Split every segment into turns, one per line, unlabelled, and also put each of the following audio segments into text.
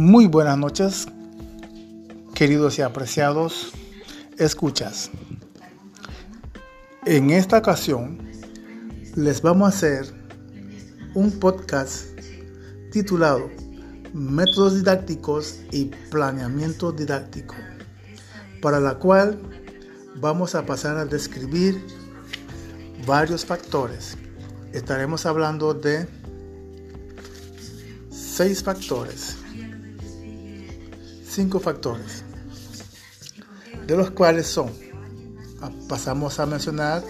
Muy buenas noches, queridos y apreciados escuchas. En esta ocasión les vamos a hacer un podcast titulado Métodos didácticos y planeamiento didáctico, para la cual vamos a pasar a describir varios factores. Estaremos hablando de seis factores cinco factores, de los cuales son, ah, pasamos a mencionar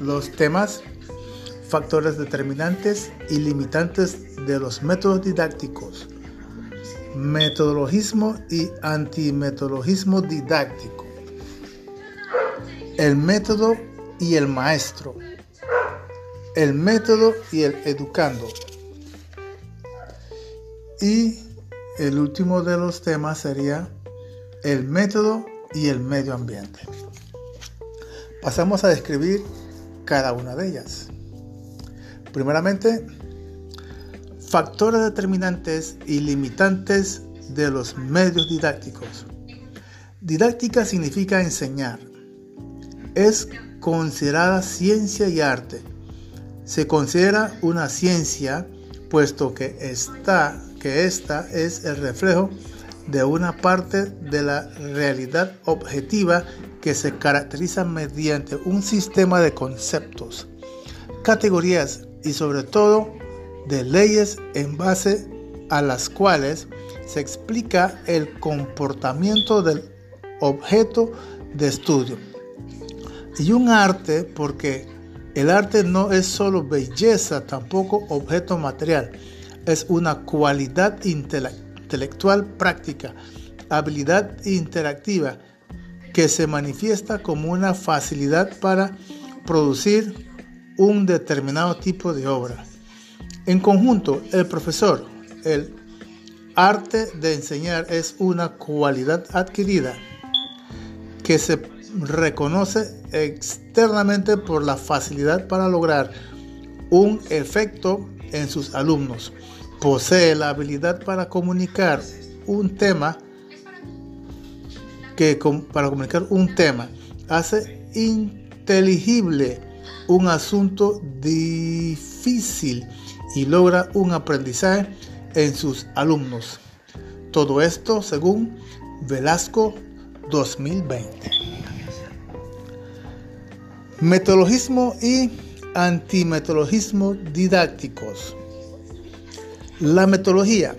los temas, factores determinantes y limitantes de los métodos didácticos, metodologismo y antimetodologismo didáctico, el método y el maestro, el método y el educando, y el último de los temas sería el método y el medio ambiente. Pasamos a describir cada una de ellas. Primeramente, factores determinantes y limitantes de los medios didácticos. Didáctica significa enseñar. Es considerada ciencia y arte. Se considera una ciencia puesto que está que es el reflejo de una parte de la realidad objetiva que se caracteriza mediante un sistema de conceptos, categorías y sobre todo de leyes en base a las cuales se explica el comportamiento del objeto de estudio. Y un arte porque el arte no es solo belleza, tampoco objeto material es una cualidad intelectual práctica, habilidad interactiva que se manifiesta como una facilidad para producir un determinado tipo de obra. En conjunto, el profesor, el arte de enseñar es una cualidad adquirida que se reconoce externamente por la facilidad para lograr un efecto en sus alumnos posee la habilidad para comunicar un tema que para comunicar un tema hace inteligible un asunto difícil y logra un aprendizaje en sus alumnos. Todo esto según Velasco 2020. Metodologismo y antimetodologismo didácticos. La metodología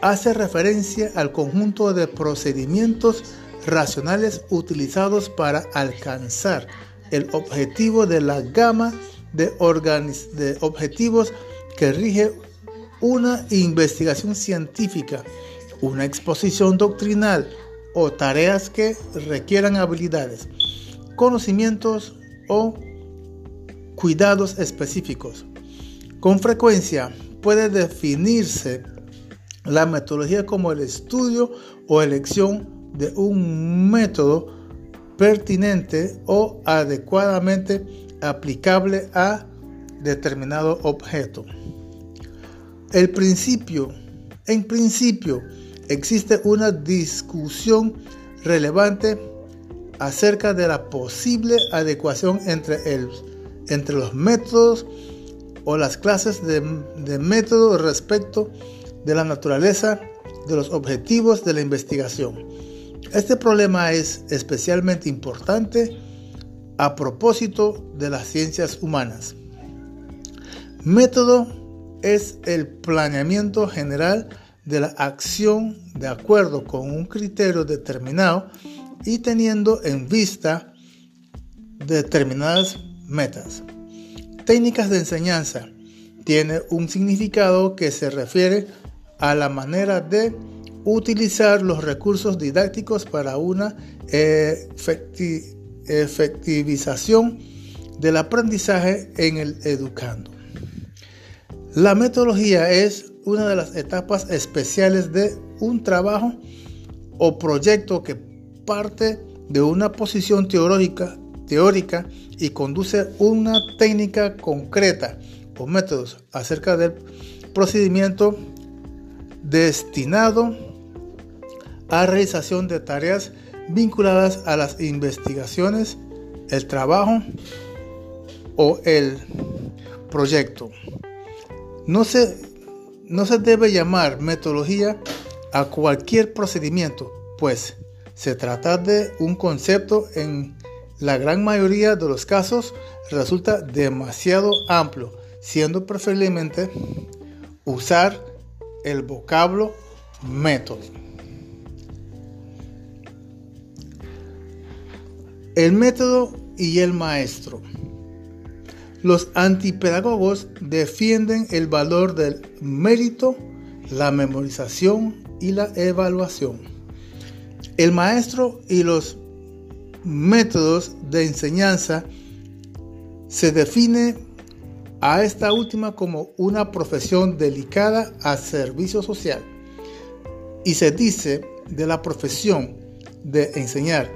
hace referencia al conjunto de procedimientos racionales utilizados para alcanzar el objetivo de la gama de, objetivos que rige una investigación científica, una exposición doctrinal o tareas que requieran habilidades, conocimientos o cuidados específicos. Con frecuencia, puede definirse la metodología como el estudio o elección de un método pertinente o adecuadamente aplicable a determinado objeto. El principio, en principio, existe una discusión relevante acerca de la posible adecuación entre, el, entre los métodos o las clases de, método respecto de la naturaleza de los objetivos de la investigación. Este problema es especialmente importante a propósito de las ciencias humanas. Método es el planeamiento general de la acción de acuerdo con un criterio determinado y teniendo en vista determinadas metas técnicas de enseñanza tiene un significado que se refiere a la manera de utilizar los recursos didácticos para una efectivización del aprendizaje en el educando. La metodología es una de las etapas especiales de un trabajo o proyecto que parte de una posición teórica teórica y conduce una técnica concreta o métodos acerca del procedimiento destinado a realización de tareas vinculadas a las investigaciones, el trabajo o el proyecto. No se, no se debe llamar metodología a cualquier procedimiento, pues se trata de un concepto en la gran mayoría de los casos resulta demasiado amplio, siendo preferiblemente usar el vocablo método. El método y el maestro. Los antipedagogos defienden el valor del mérito, la memorización y la evaluación. El maestro y los métodos de enseñanza se define a esta última como una profesión delicada a servicio social. Y se dice de la profesión de enseñar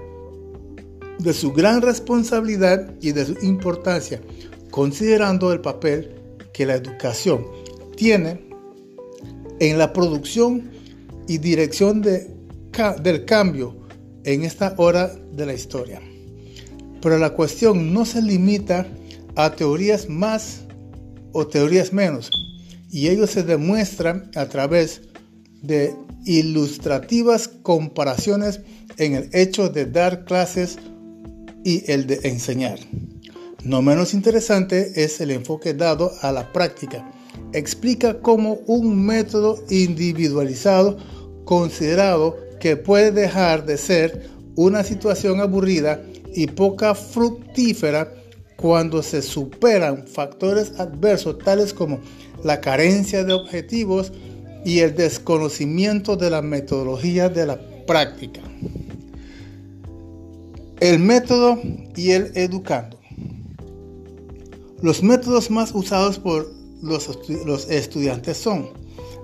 de su gran responsabilidad y de su importancia, considerando el papel que la educación tiene en la producción y dirección de, del cambio en esta hora de la historia. Pero la cuestión no se limita a teorías más o teorías menos, y ello se demuestra a través de ilustrativas comparaciones en el hecho de dar clases y el de enseñar. No menos interesante es el enfoque dado a la práctica. Explica cómo un método individualizado considerado que puede dejar de ser una situación aburrida y poca fructífera cuando se superan factores adversos tales como la carencia de objetivos y el desconocimiento de la metodología de la práctica. El método y el educando. Los métodos más usados por los, los estudiantes son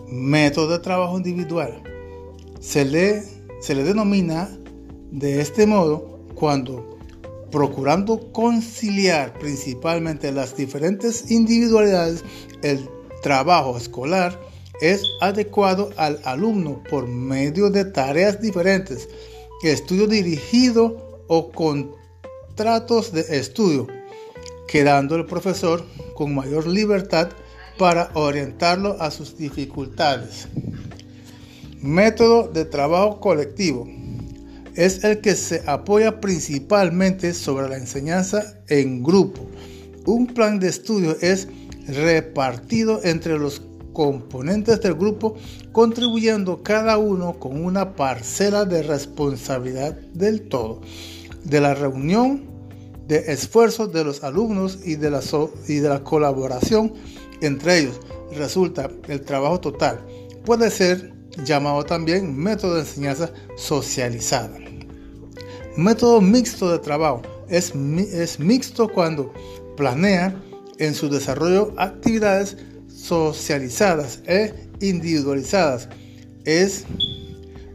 método de trabajo individual. Se le, se le denomina de este modo cuando, procurando conciliar principalmente las diferentes individualidades, el trabajo escolar es adecuado al alumno por medio de tareas diferentes, estudio dirigido o contratos de estudio, quedando el profesor con mayor libertad para orientarlo a sus dificultades. Método de trabajo colectivo. Es el que se apoya principalmente sobre la enseñanza en grupo. Un plan de estudio es repartido entre los componentes del grupo, contribuyendo cada uno con una parcela de responsabilidad del todo de la reunión de esfuerzos de los alumnos y de la, y de la colaboración entre ellos resulta el trabajo total. Puede ser llamado también método de enseñanza socializada. Método mixto de trabajo. Es, es mixto cuando planea en su desarrollo actividades socializadas e individualizadas. Es,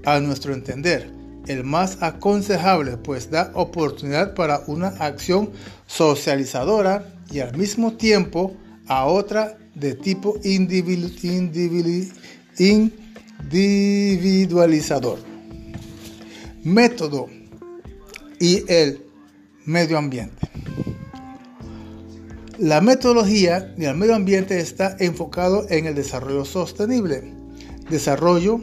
a nuestro entender, el más aconsejable, pues da oportunidad para una acción socializadora y al mismo tiempo a otra de tipo individualizador. Método y el medio ambiente. La metodología y el medio ambiente está enfocado en el desarrollo sostenible, desarrollo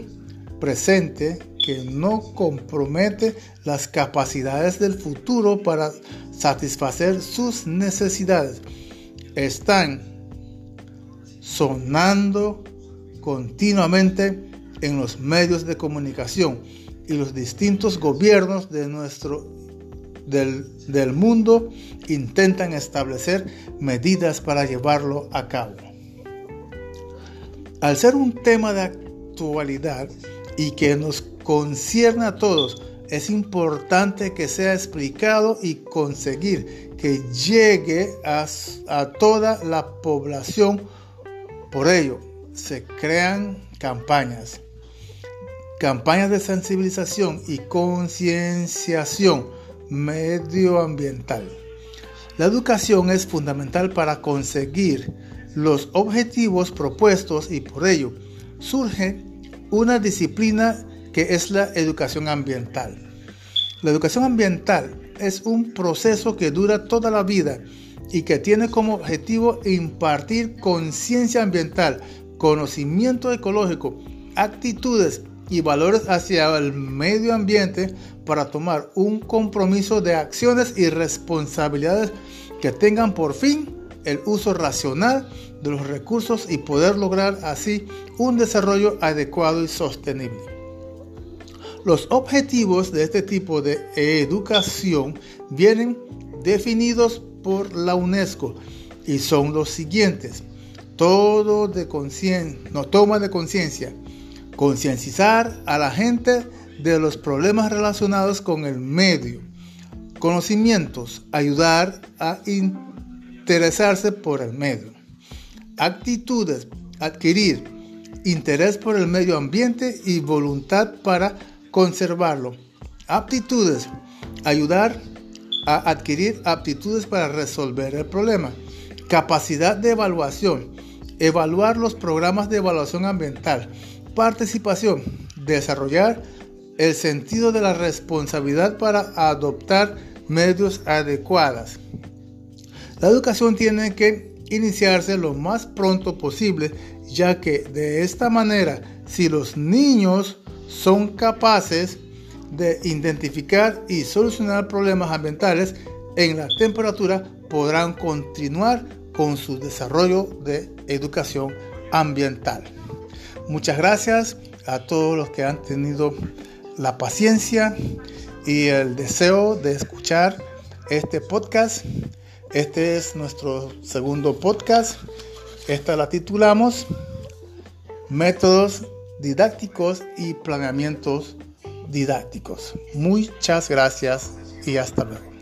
presente que no compromete las capacidades del futuro para satisfacer sus necesidades. Están sonando continuamente en los medios de comunicación y los distintos gobiernos de nuestro del, mundo intentan establecer medidas para llevarlo a cabo. Al ser un tema de actualidad y que nos concierne a todos, es importante que sea explicado y conseguir que llegue a, a, toda la población. Por ello, se crean campañas, campañas de sensibilización y concienciación medioambiental. La educación es fundamental para conseguir los objetivos propuestos y por ello surge una disciplina que es la educación ambiental. La educación ambiental es un proceso que dura toda la vida y que tiene como objetivo impartir conciencia ambiental, conocimiento ecológico, actitudes y valores hacia el medio ambiente para tomar un compromiso de acciones y responsabilidades que tengan por fin el uso racional de los recursos y poder lograr así un desarrollo adecuado y sostenible. Los objetivos de este tipo de educación vienen definidos por la UNESCO y son los siguientes. Todo de conciencia, no toma de conciencia, concienciar a la gente de los problemas relacionados con el medio, conocimientos, ayudar a interesarse por el medio, actitudes, adquirir interés por el medio ambiente y voluntad para conservarlo, aptitudes, ayudar a adquirir aptitudes para resolver el problema, capacidad de evaluación, evaluar los programas de evaluación ambiental, participación, desarrollar el sentido de la responsabilidad para adoptar medios adecuados. La educación tiene que iniciarse lo más pronto posible, ya que de esta manera, si los niños son capaces de identificar y solucionar problemas ambientales en la temperatura, podrán continuar con su desarrollo de educación ambiental. Muchas gracias a todos los que han tenido la paciencia y el deseo de escuchar este podcast. Este es nuestro segundo podcast. Esta la titulamos Métodos didácticos y planeamientos didácticos. Muchas gracias y hasta luego.